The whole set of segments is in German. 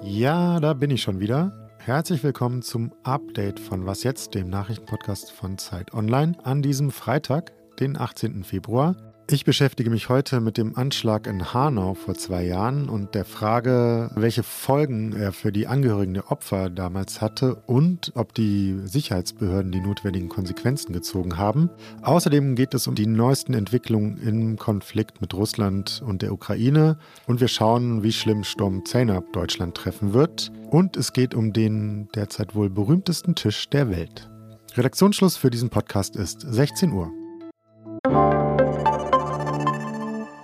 Ja, da bin ich schon wieder. Herzlich willkommen zum Update von Was jetzt, dem Nachrichtenpodcast von Zeit Online, an diesem Freitag, den 18. Februar. Ich beschäftige mich heute mit dem Anschlag in Hanau vor zwei Jahren und der Frage, welche Folgen er für die Angehörigen der Opfer damals hatte und ob die Sicherheitsbehörden die notwendigen Konsequenzen gezogen haben. Außerdem geht es um die neuesten Entwicklungen im Konflikt mit Russland und der Ukraine und wir schauen, wie schlimm Sturm Zeynep Deutschland treffen wird. Und es geht um den derzeit wohl berühmtesten Tisch der Welt. Redaktionsschluss für diesen Podcast ist 16 Uhr.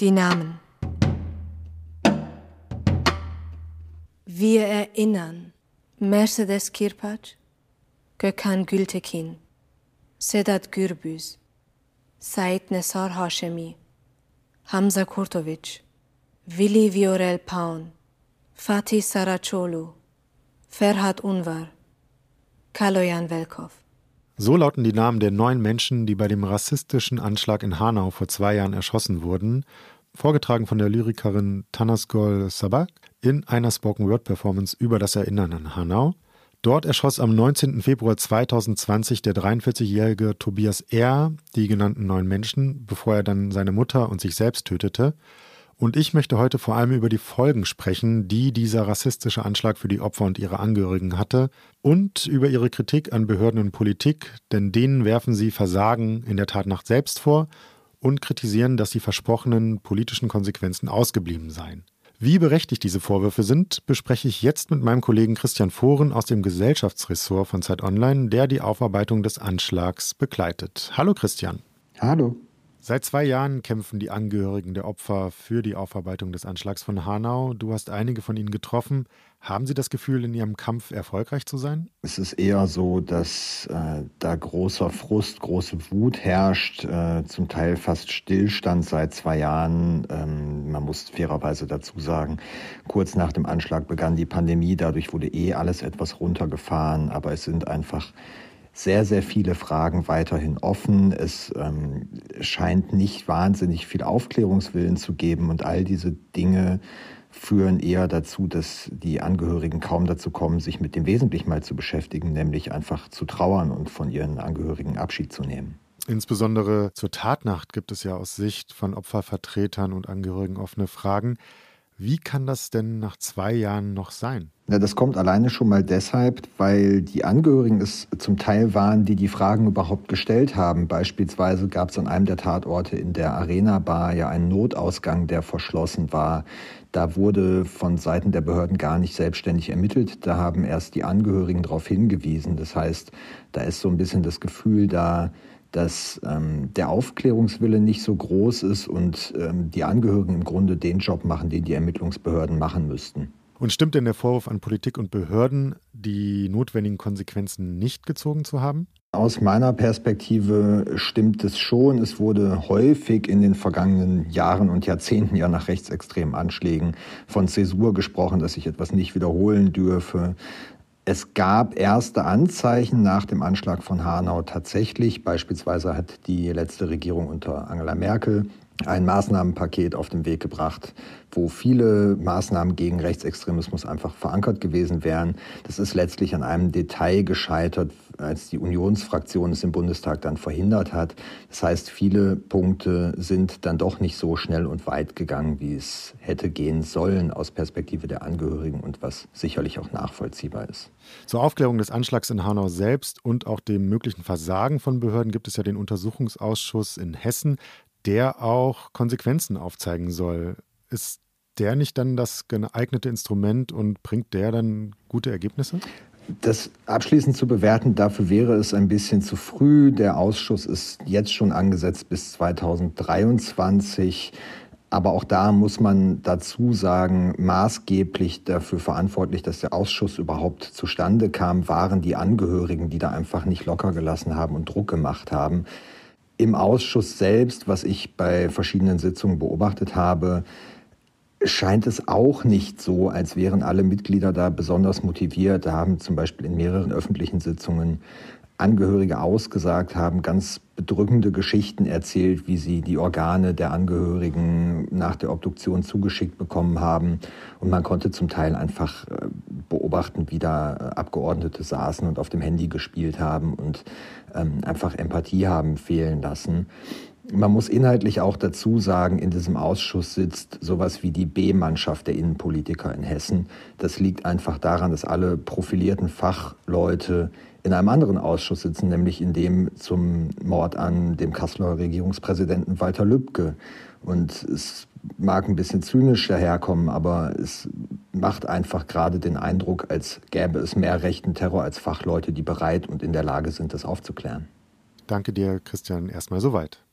die Namen. Wir erinnern Mercedes Kirpac, Gökhan Gültekin, Sedat Gürbüz, Said Nesar Hashemi, Hamza Kurtovic, Willi Viorel Paun, Fatih Saracolu, Ferhat Unvar, Kaloyan Velkov. So lauten die Namen der neun Menschen, die bei dem rassistischen Anschlag in Hanau vor zwei Jahren erschossen wurden, vorgetragen von der Lyrikerin Tanaskol Sabak in einer Spoken-Word-Performance über das Erinnern an Hanau. Dort erschoss am 19. Februar 2020 der 43-jährige Tobias R. die genannten neun Menschen, bevor er dann seine Mutter und sich selbst tötete. Und ich möchte heute vor allem über die Folgen sprechen, die dieser rassistische Anschlag für die Opfer und ihre Angehörigen hatte und über ihre Kritik an Behörden und Politik, denn denen werfen sie Versagen in der Tatnacht selbst vor und kritisieren, dass die versprochenen politischen Konsequenzen ausgeblieben seien. Wie berechtigt diese Vorwürfe sind, bespreche ich jetzt mit meinem Kollegen Christian Fohren aus dem Gesellschaftsressort von Zeit Online, der die Aufarbeitung des Anschlags begleitet. Hallo Christian. Hallo. Seit zwei Jahren kämpfen die Angehörigen der Opfer für die Aufarbeitung des Anschlags von Hanau. Du hast einige von ihnen getroffen. Haben sie das Gefühl, in ihrem Kampf erfolgreich zu sein? Es ist eher so, dass äh, da großer Frust, große Wut herrscht, äh, zum Teil fast Stillstand seit zwei Jahren. Ähm, man muss fairerweise dazu sagen, kurz nach dem Anschlag begann die Pandemie, dadurch wurde eh alles etwas runtergefahren, aber es sind einfach sehr, sehr viele Fragen weiterhin offen. Es ähm, scheint nicht wahnsinnig viel Aufklärungswillen zu geben und all diese Dinge führen eher dazu, dass die Angehörigen kaum dazu kommen, sich mit dem Wesentlichen mal zu beschäftigen, nämlich einfach zu trauern und von ihren Angehörigen Abschied zu nehmen. Insbesondere zur Tatnacht gibt es ja aus Sicht von Opfervertretern und Angehörigen offene Fragen. Wie kann das denn nach zwei Jahren noch sein? Ja, das kommt alleine schon mal deshalb, weil die Angehörigen es zum Teil waren, die die Fragen überhaupt gestellt haben. Beispielsweise gab es an einem der Tatorte in der Arena Bar ja einen Notausgang, der verschlossen war. Da wurde von Seiten der Behörden gar nicht selbstständig ermittelt. Da haben erst die Angehörigen darauf hingewiesen. Das heißt, da ist so ein bisschen das Gefühl da, dass ähm, der Aufklärungswille nicht so groß ist und ähm, die Angehörigen im Grunde den Job machen, den die Ermittlungsbehörden machen müssten. Und stimmt denn der Vorwurf an Politik und Behörden, die notwendigen Konsequenzen nicht gezogen zu haben? Aus meiner Perspektive stimmt es schon. Es wurde häufig in den vergangenen Jahren und Jahrzehnten ja nach rechtsextremen Anschlägen von Zäsur gesprochen, dass sich etwas nicht wiederholen dürfe. Es gab erste Anzeichen nach dem Anschlag von Hanau tatsächlich. Beispielsweise hat die letzte Regierung unter Angela Merkel ein Maßnahmenpaket auf den Weg gebracht, wo viele Maßnahmen gegen Rechtsextremismus einfach verankert gewesen wären. Das ist letztlich an einem Detail gescheitert, als die Unionsfraktion es im Bundestag dann verhindert hat. Das heißt, viele Punkte sind dann doch nicht so schnell und weit gegangen, wie es hätte gehen sollen aus Perspektive der Angehörigen und was sicherlich auch nachvollziehbar ist. Zur Aufklärung des Anschlags in Hanau selbst und auch dem möglichen Versagen von Behörden gibt es ja den Untersuchungsausschuss in Hessen, der auch Konsequenzen aufzeigen soll. Ist der nicht dann das geeignete Instrument und bringt der dann gute Ergebnisse? Das abschließend zu bewerten, dafür wäre es ein bisschen zu früh. Der Ausschuss ist jetzt schon angesetzt bis 2023. Aber auch da muss man dazu sagen, maßgeblich dafür verantwortlich, dass der Ausschuss überhaupt zustande kam, waren die Angehörigen, die da einfach nicht locker gelassen haben und Druck gemacht haben. Im Ausschuss selbst, was ich bei verschiedenen Sitzungen beobachtet habe, scheint es auch nicht so, als wären alle Mitglieder da besonders motiviert. Da haben zum Beispiel in mehreren öffentlichen Sitzungen Angehörige ausgesagt haben, ganz bedrückende Geschichten erzählt, wie sie die Organe der Angehörigen nach der Obduktion zugeschickt bekommen haben. Und man konnte zum Teil einfach äh, beobachten, wie da äh, Abgeordnete saßen und auf dem Handy gespielt haben und ähm, einfach Empathie haben fehlen lassen. Man muss inhaltlich auch dazu sagen, in diesem Ausschuss sitzt sowas wie die B-Mannschaft der Innenpolitiker in Hessen. Das liegt einfach daran, dass alle profilierten Fachleute in einem anderen Ausschuss sitzen, nämlich in dem zum Mord an dem Kasseler Regierungspräsidenten Walter Lübcke. Und es mag ein bisschen zynisch daherkommen, aber es macht einfach gerade den Eindruck, als gäbe es mehr rechten Terror als Fachleute, die bereit und in der Lage sind, das aufzuklären. Danke dir, Christian, erstmal soweit.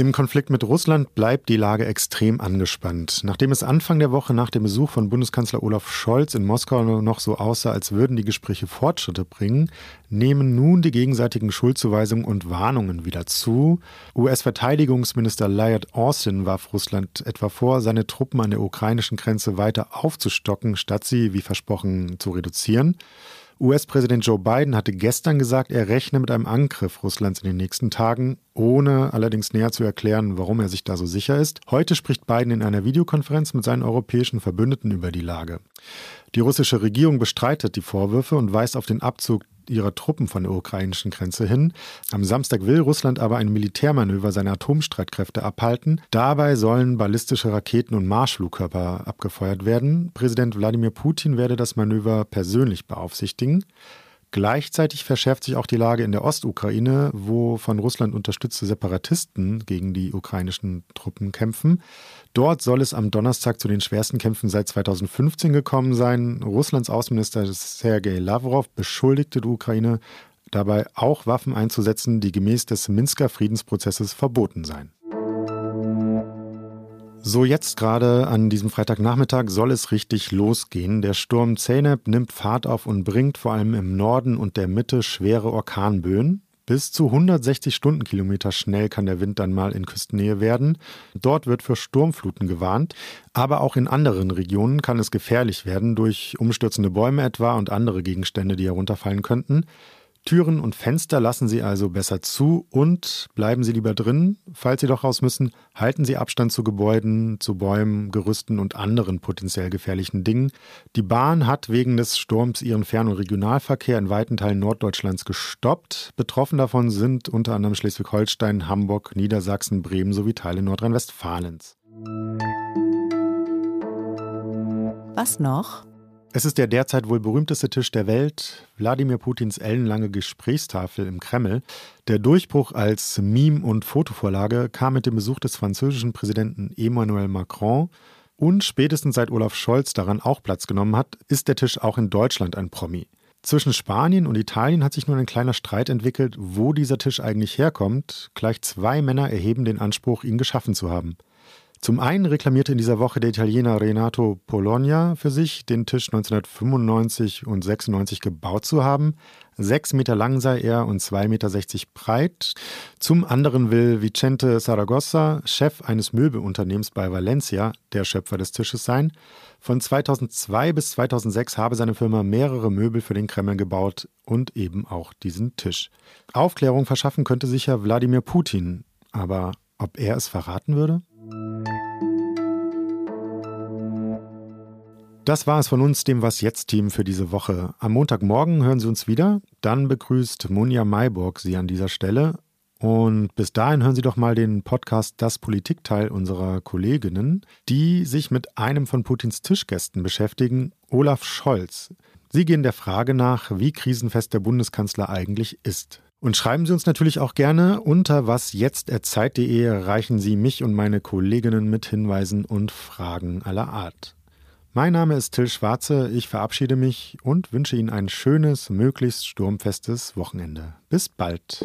Im Konflikt mit Russland bleibt die Lage extrem angespannt. Nachdem es Anfang der Woche nach dem Besuch von Bundeskanzler Olaf Scholz in Moskau noch so aussah, als würden die Gespräche Fortschritte bringen, nehmen nun die gegenseitigen Schuldzuweisungen und Warnungen wieder zu. US-Verteidigungsminister Lloyd Austin warf Russland etwa vor, seine Truppen an der ukrainischen Grenze weiter aufzustocken, statt sie, wie versprochen, zu reduzieren. US-Präsident Joe Biden hatte gestern gesagt, er rechne mit einem Angriff Russlands in den nächsten Tagen, ohne allerdings näher zu erklären, warum er sich da so sicher ist. Heute spricht Biden in einer Videokonferenz mit seinen europäischen Verbündeten über die Lage. Die russische Regierung bestreitet die Vorwürfe und weist auf den Abzug ihrer Truppen von der ukrainischen Grenze hin. Am Samstag will Russland aber ein Militärmanöver seiner Atomstreitkräfte abhalten. Dabei sollen ballistische Raketen und Marschflugkörper abgefeuert werden. Präsident Wladimir Putin werde das Manöver persönlich beaufsichtigen. Gleichzeitig verschärft sich auch die Lage in der Ostukraine, wo von Russland unterstützte Separatisten gegen die ukrainischen Truppen kämpfen. Dort soll es am Donnerstag zu den schwersten Kämpfen seit 2015 gekommen sein. Russlands Außenminister Sergei Lavrov beschuldigte die Ukraine dabei auch Waffen einzusetzen, die gemäß des Minsker Friedensprozesses verboten seien. So jetzt gerade an diesem Freitagnachmittag soll es richtig losgehen. Der Sturm Zeynep nimmt Fahrt auf und bringt vor allem im Norden und der Mitte schwere Orkanböen. Bis zu 160 Stundenkilometer schnell kann der Wind dann mal in Küstennähe werden. Dort wird für Sturmfluten gewarnt. Aber auch in anderen Regionen kann es gefährlich werden durch umstürzende Bäume etwa und andere Gegenstände, die herunterfallen könnten. Türen und Fenster lassen Sie also besser zu und bleiben Sie lieber drin. Falls Sie doch raus müssen, halten Sie Abstand zu Gebäuden, zu Bäumen, Gerüsten und anderen potenziell gefährlichen Dingen. Die Bahn hat wegen des Sturms ihren Fern- und Regionalverkehr in weiten Teilen Norddeutschlands gestoppt. Betroffen davon sind unter anderem Schleswig-Holstein, Hamburg, Niedersachsen, Bremen sowie Teile Nordrhein-Westfalens. Was noch? Es ist der derzeit wohl berühmteste Tisch der Welt, Wladimir Putins ellenlange Gesprächstafel im Kreml. Der Durchbruch als Meme- und Fotovorlage kam mit dem Besuch des französischen Präsidenten Emmanuel Macron. Und spätestens seit Olaf Scholz daran auch Platz genommen hat, ist der Tisch auch in Deutschland ein Promi. Zwischen Spanien und Italien hat sich nun ein kleiner Streit entwickelt, wo dieser Tisch eigentlich herkommt. Gleich zwei Männer erheben den Anspruch, ihn geschaffen zu haben. Zum einen reklamierte in dieser Woche der Italiener Renato Bologna für sich, den Tisch 1995 und 96 gebaut zu haben. Sechs Meter lang sei er und 2,60 Meter breit. Zum anderen will Vicente Saragossa, Chef eines Möbelunternehmens bei Valencia, der Schöpfer des Tisches sein. Von 2002 bis 2006 habe seine Firma mehrere Möbel für den Kreml gebaut und eben auch diesen Tisch. Aufklärung verschaffen könnte sicher Wladimir Putin, aber ob er es verraten würde? Das war es von uns, dem Was Jetzt-Team für diese Woche. Am Montagmorgen hören Sie uns wieder. Dann begrüßt Munja Mayburg Sie an dieser Stelle. Und bis dahin hören Sie doch mal den Podcast Das Politikteil unserer Kolleginnen, die sich mit einem von Putins Tischgästen beschäftigen, Olaf Scholz. Sie gehen der Frage nach, wie krisenfest der Bundeskanzler eigentlich ist. Und schreiben Sie uns natürlich auch gerne unter wasjetzt.zeit.de erreichen Sie mich und meine Kolleginnen mit Hinweisen und Fragen aller Art. Mein Name ist Till Schwarze, ich verabschiede mich und wünsche Ihnen ein schönes, möglichst sturmfestes Wochenende. Bis bald.